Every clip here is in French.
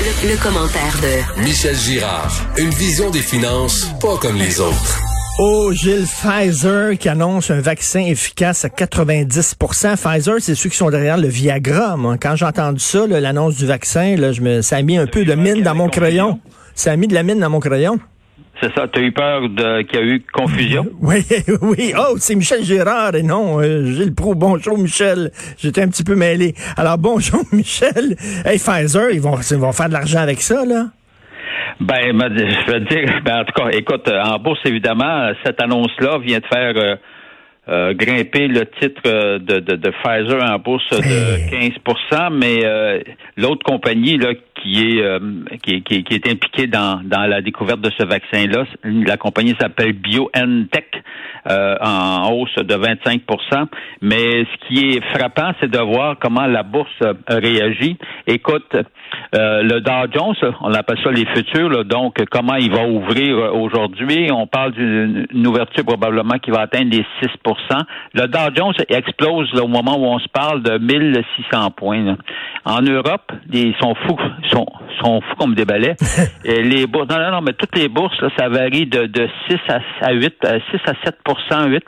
Le, le commentaire de Michel Girard. Une vision des finances pas comme les autres. Oh, Gilles, Pfizer qui annonce un vaccin efficace à 90% Pfizer, c'est ceux qui sont derrière le Viagra. Moi. Quand j'ai entendu ça, l'annonce du vaccin, là, je me, ça a mis un peu de mine dans mon crayon. Ça a mis de la mine dans mon crayon. C'est ça, tu as eu peur qu'il y a eu confusion? Oui, oui. Oh, c'est Michel Gérard et non euh, Gilles Pro. Bonjour, Michel. J'étais un petit peu mêlé. Alors, bonjour, Michel. Hey, Pfizer, ils vont, ils vont faire de l'argent avec ça, là? Ben, je veux dire, ben, en tout cas, écoute, en bourse, évidemment, cette annonce-là vient de faire euh, euh, grimper le titre euh, de, de, de, Pfizer en bourse de 15% mais l'autre compagnie là, qui est, qui, qui, qui, est impliquée dans, dans la découverte de ce vaccin-là, la compagnie s'appelle BioNTech, en hausse de 25% Mais ce qui est frappant, c'est de voir comment la bourse réagit. Écoute, euh, le Dow Jones, on appelle ça les futurs, donc comment il va ouvrir euh, aujourd'hui? On parle d'une ouverture probablement qui va atteindre les 6% Le Dow Jones explose au moment où on se parle de 1600 points. En Europe, ils sont fous, sont, sont fous comme des balais. Et les bourses, non, non, non, mais toutes les bourses, ça varie de, de 6 à, 8, 6 à 7 8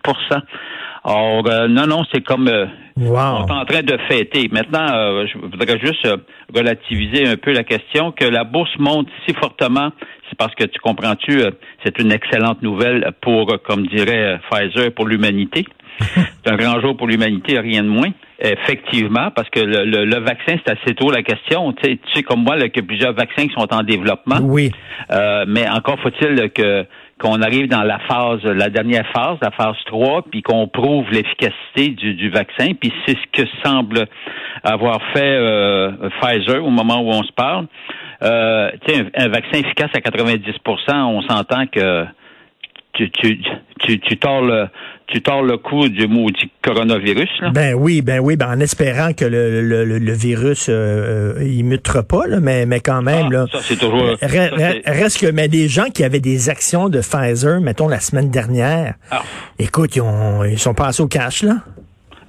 Or, euh, non, non, c'est comme euh, on est en train de fêter. Maintenant, euh, je voudrais juste relativiser un peu la question que la bourse monte si fortement. C'est parce que tu comprends-tu, c'est une excellente nouvelle pour, comme dirait Pfizer, pour l'humanité. c'est un grand jour pour l'humanité, rien de moins. Effectivement, parce que le, le, vaccin, c'est assez tôt la question. Tu sais, tu sais comme moi là, que plusieurs vaccins qui sont en développement. Oui. mais encore faut-il que qu'on arrive dans la phase, la dernière phase, la phase 3, puis qu'on prouve l'efficacité du, du, vaccin. Puis c'est ce que semble avoir fait euh, Pfizer au moment où on se parle. Euh, un, un vaccin efficace à 90% on s'entend que tu, tu, tu, tu tords le, tu tords le coup du maudit coronavirus. Là? Ben oui, ben oui, ben en espérant que le, le, le virus euh, euh il mutera pas, là, mais, mais quand même. Ah, là, ça, c'est toujours. reste que mais des gens qui avaient des actions de Pfizer, mettons la semaine dernière, ah. écoute, ils, ont, ils sont passés au cash, là.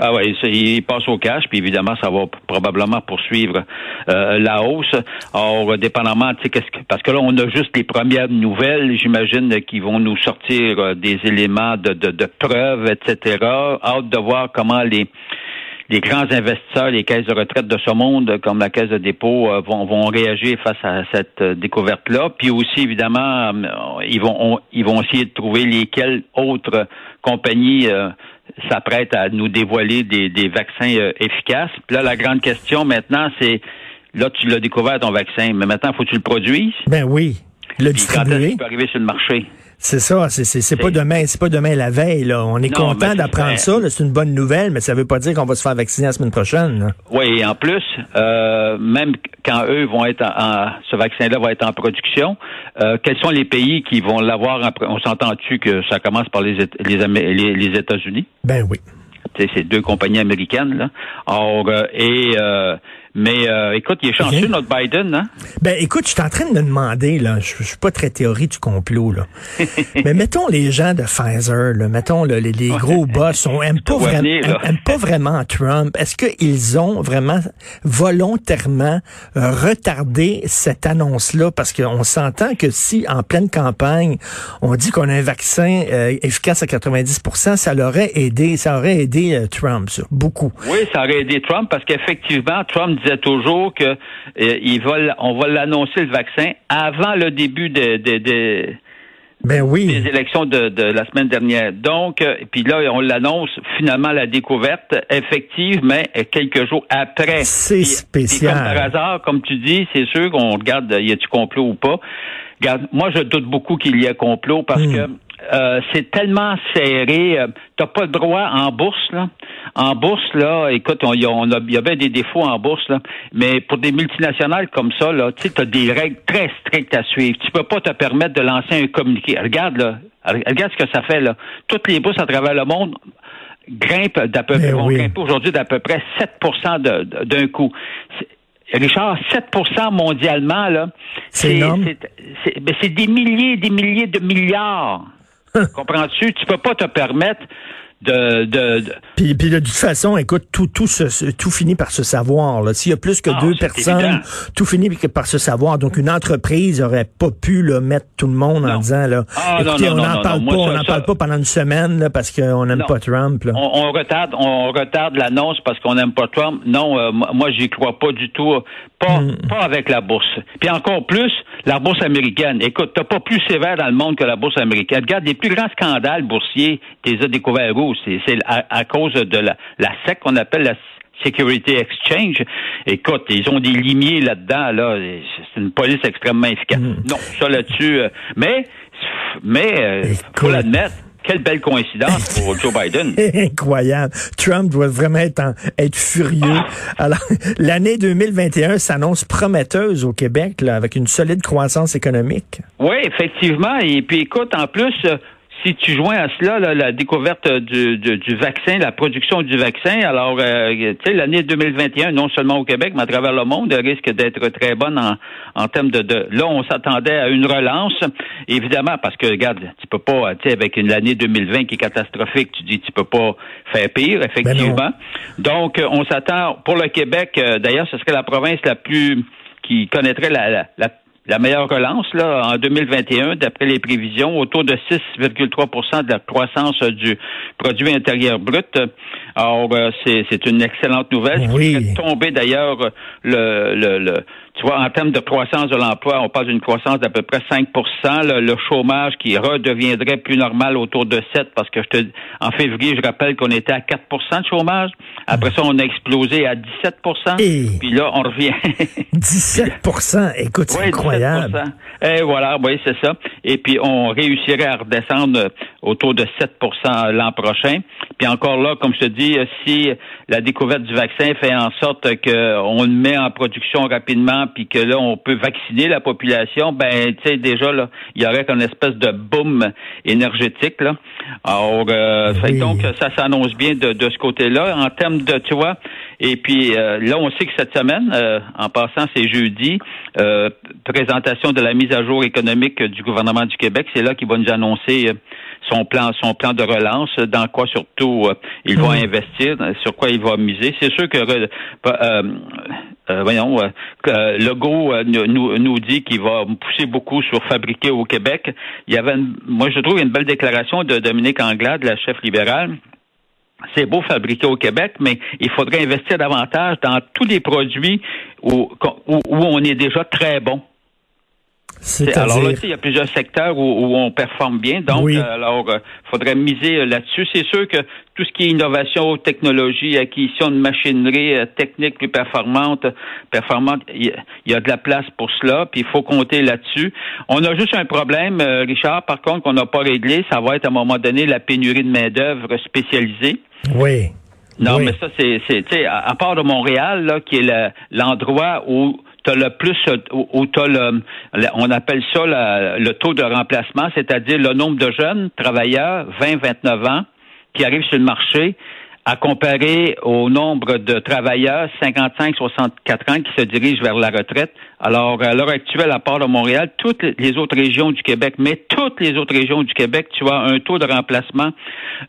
Ah oui, il passe au cash, puis évidemment, ça va probablement poursuivre euh, la hausse. Or, dépendamment, tu sais, qu'est-ce que, parce que là, on a juste les premières nouvelles, j'imagine, qui vont nous sortir euh, des éléments de, de, de preuves, etc. Hâte de voir comment les les grands investisseurs, les caisses de retraite de ce monde, comme la caisse de dépôt, euh, vont, vont réagir face à cette découverte-là. Puis aussi, évidemment, ils vont ils vont essayer de trouver lesquelles autres compagnies s'apprête à nous dévoiler des, des vaccins euh, efficaces. Puis là, la grande question maintenant, c'est là, tu l'as découvert ton vaccin, mais maintenant, faut que tu le produises? Ben oui. Le distribuer. Quand peut arriver sur le marché? C'est ça, c'est pas demain, c'est pas demain la veille. Là. On est content d'apprendre ça, c'est une bonne nouvelle, mais ça veut pas dire qu'on va se faire vacciner la semaine prochaine. Oui, et en plus, euh, même quand eux vont être en, ce vaccin-là va être en production, euh, quels sont les pays qui vont l'avoir On s'entend-tu que ça commence par les, les, les États-Unis? Ben oui. C'est deux compagnies américaines. Là. Or, euh, et euh, mais euh, écoute, il est chanceux, notre Biden, hein? Ben écoute, je suis en train de me demander, là, je, suis pas très théorie du complot, là. mais mettons les gens de Pfizer, là, mettons les, les gros boss, on aime pas, vraiment, aime, pas vraiment Trump. Est-ce qu'ils ont vraiment volontairement euh, retardé cette annonce-là? Parce qu'on s'entend que si en pleine campagne, on dit qu'on a un vaccin euh, efficace à 90% ça l'aurait aidé, ça aurait aidé Trump, ça, beaucoup. Oui, ça aurait aidé Trump parce qu'effectivement, Trump disait toujours que euh, on va l'annoncer le vaccin avant le début de, ben oui. des élections de, la semaine dernière. Donc, euh, puis là, on l'annonce finalement la découverte effective, mais quelques jours après. C'est spécial. comme par hasard, comme tu dis, c'est sûr qu'on regarde, y a-tu complot ou pas. Regarde, moi, je doute beaucoup qu'il y ait complot parce hmm. que euh, c'est tellement serré. Euh, t'as pas le droit en bourse là. En bourse là, écoute, on, on a, il y avait des défauts en bourse là, mais pour des multinationales comme ça là, tu sais, t'as des règles très strictes à suivre. Tu peux pas te permettre de lancer un communiqué. Regarde là, regarde ce que ça fait là. Toutes les bourses à travers le monde grimpent d'à peu près, oui. aujourd'hui d'à peu près 7% d'un coup. Richard, 7% mondialement, là, c'est c'est des milliers et des milliers de milliards. Comprends-tu? Tu peux pas te permettre de, de, Puis, puis de toute façon, écoute, tout tout se, tout finit par se savoir. S'il y a plus que Ah, deux personnes, évident. tout finit par se savoir. Donc une entreprise aurait pas pu là, mettre tout le monde en disant là, Ah, écoutez, non, on n'en parle pas, Moi, on n'en ça- parle pas pendant une semaine là, parce qu'on n'aime pas Trump. Là. on, on retarde, on retarde l'annonce parce qu'on n'aime pas Trump. Non, euh, moi, moi, j'y crois pas du tout. Pas, Hmm. pas avec la bourse. Puis encore plus, la bourse américaine. Écoute, t'as pas plus sévère dans le monde que la bourse américaine. Regarde, les plus grands scandales boursiers, tu les as découverts où? C'est, c'est à, à cause de la, la SEC qu'on appelle la Security Exchange. Écoute, ils ont des limiers là-dedans, là. C'est une police extrêmement efficace. Hmm. Non, ça là-dessus. euh, mais, mais, euh, faut l'admettre. Quelle belle coïncidence pour Joe Biden. Incroyable. Trump doit vraiment être, en- être furieux. Alors, l'année 2021 s'annonce prometteuse au Québec, là, avec une solide croissance économique. Oui, effectivement. Et puis écoute, en plus, euh, si tu joins à cela là, la découverte du, du, du vaccin, la production du vaccin, alors euh, tu sais, l'année 2021, non seulement au Québec, mais à travers le monde, elle risque d'être très bonne en, en termes de, de là, on s'attendait à une relance, évidemment, parce que regarde, tu peux pas, tu sais, avec une année 2020 qui est catastrophique, tu dis tu peux pas faire pire, effectivement. Donc, euh, on s'attend pour le Québec, euh, d'ailleurs, ce serait la province la plus qui connaîtrait la, la, la la meilleure relance là en 2021 d'après les prévisions autour de 6,3% de la croissance du produit intérieur brut. Alors euh, c'est c'est une excellente nouvelle. Oui. Qui ferait tomber d'ailleurs le, le, le tu vois en termes de croissance de l'emploi, on parle d'une croissance d'à peu près 5 le, le chômage qui redeviendrait plus normal autour de 7 parce que je te en février, je rappelle qu'on était à 4% de chômage. Après ça, on a explosé à 17 Et- Puis là, on revient 17 Écoute, c'est oui, incroyable. 17%. Et voilà, oui, c'est ça. Et puis, on réussirait à redescendre autour de 7% l'an prochain. Puis encore là, comme je te dis, si la découverte du vaccin fait en sorte qu'on le met en production rapidement, puis que là, on peut vacciner la population, ben, tu sais, déjà, là, il y aurait une espèce de boom énergétique, là. Alors, euh, fait donc, ça s'annonce bien de, de ce côté-là. En termes de, tu vois, et puis euh, là, on sait que cette semaine, euh, en passant, c'est jeudi, euh, présentation de la mise à jour économique du gouvernement du Québec. C'est là qu'il va nous annoncer euh, son plan, son plan de relance, dans quoi surtout euh, il va Mhm. investir, sur quoi il va miser. C'est sûr que euh, euh, euh, voyons, euh, euh, Legault euh, nous, nous- nous dit qu'il va pousser beaucoup sur fabriquer au Québec. Il y avait, une- moi je trouve une belle déclaration de Dominique Anglade, la chef libérale. C'est beau fabriquer au Québec, mais il faudrait investir davantage dans tous les produits où, où, où on est déjà très bon. C'est- Alors là, il y a plusieurs secteurs où, où on performe bien. Donc, Oui. euh, alors, il faudrait miser euh, là-dessus. C'est sûr que tout ce qui est innovation, technologie, acquisition de machinerie euh, technique plus performante, performante, il y, a- il y a de la place pour cela. Puis il faut compter là-dessus. On a juste un problème, euh, Richard, par contre, qu'on n'a pas réglé. Ça va être à un moment donné la pénurie de main d'œuvre spécialisée. Oui. Non, Oui. mais ça, c'est, c'est tu sais, à, à part de Montréal, là, qui est le- l'endroit où tu as le plus, euh, où, où tu le, le- on appelle ça la- le taux de remplacement, c'est-à-dire le nombre de jeunes travailleurs, 20-29 ans, qui arrivent sur le marché, à comparer au nombre de travailleurs 55-64 ans qui se dirigent vers la retraite. Alors, à l'heure actuelle, à part de Montréal, toutes les autres régions du Québec, mais toutes les autres régions du Québec, tu as un taux de remplacement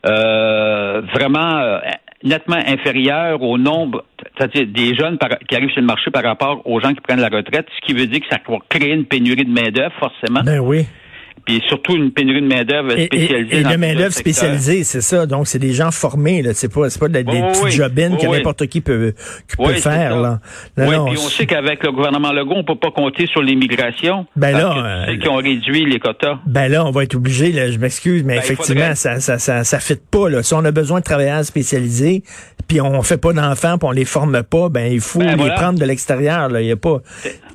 euh, vraiment euh, nettement inférieur au nombre, c'est-à-dire des jeunes qui arrivent sur le marché par rapport aux gens qui prennent la retraite, ce qui veut dire que ça va créer une pénurie de main-d'œuvre, forcément, Ben oui. Puis surtout une pénurie de main-d'œuvre Et, et- spécialisée. et de main-d'œuvre spécialisée, c'est ça. Donc, c'est des gens formés, là. C'est pas, c'est pas de des oui, petites oui. jobines que Oui, n'importe qui peut, qui Oui, peut faire, là. Non, oui, non, puis on sait qu'avec le gouvernement Legault, on peut pas compter sur l'immigration. Ben parce là, que tu euh, sais qu'ils ont réduit les quotas. Ben là, on va être obligé, là, je m'excuse, mais Ben, effectivement, faudrait. ça, ça, ça, ça fit pas, là. Si on a besoin de travailleurs spécialisés, puis on fait pas d'enfants, puis on les forme pas, ben, il faut Ben, les voilà. prendre de l'extérieur. Il y a pas,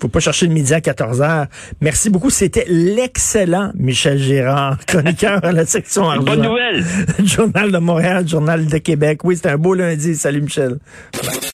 faut pas chercher le midi à 14 heures. Merci beaucoup. C'était l'excellent Michel Gérard, chroniqueur à la section Une bonne nouvelle. Journal de Montréal, Journal de Québec. Oui, c'est un beau lundi. Salut, Michel.